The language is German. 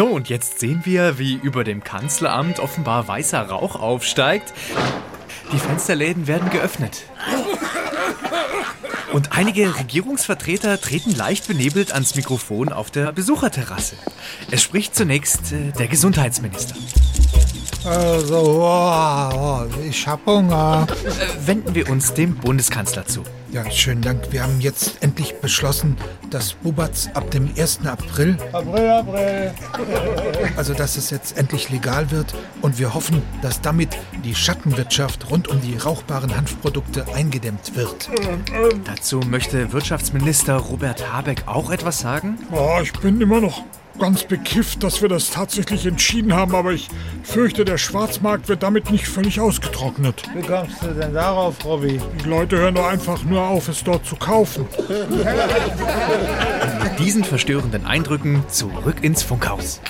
So, und jetzt sehen wir, wie über dem Kanzleramt offenbar weißer Rauch aufsteigt. Die Fensterläden werden geöffnet. Und einige Regierungsvertreter treten leicht benebelt ans Mikrofon auf der Besucherterrasse. Es spricht zunächst äh, der Gesundheitsminister. Also, oh, oh, ich hab Hunger. Äh, wenden wir uns dem Bundeskanzler zu. Ja, schönen Dank. Wir haben jetzt endlich beschlossen, dass Bubatz ab dem 1. April, April, April. also dass es jetzt endlich legal wird und wir hoffen, dass damit die Schattenwirtschaft rund um die rauchbaren Hanfprodukte eingedämmt wird. Dazu möchte Wirtschaftsminister Robert Habeck auch etwas sagen. Oh, ich bin immer noch ganz bekifft, dass wir das tatsächlich entschieden haben, aber ich fürchte, der Schwarzmarkt wird damit nicht völlig ausgetrocknet. Wie kommst du denn darauf, Robby? Die Leute hören doch einfach nur auf, es dort zu kaufen. Mit diesen verstörenden Eindrücken zurück ins Funkhaus.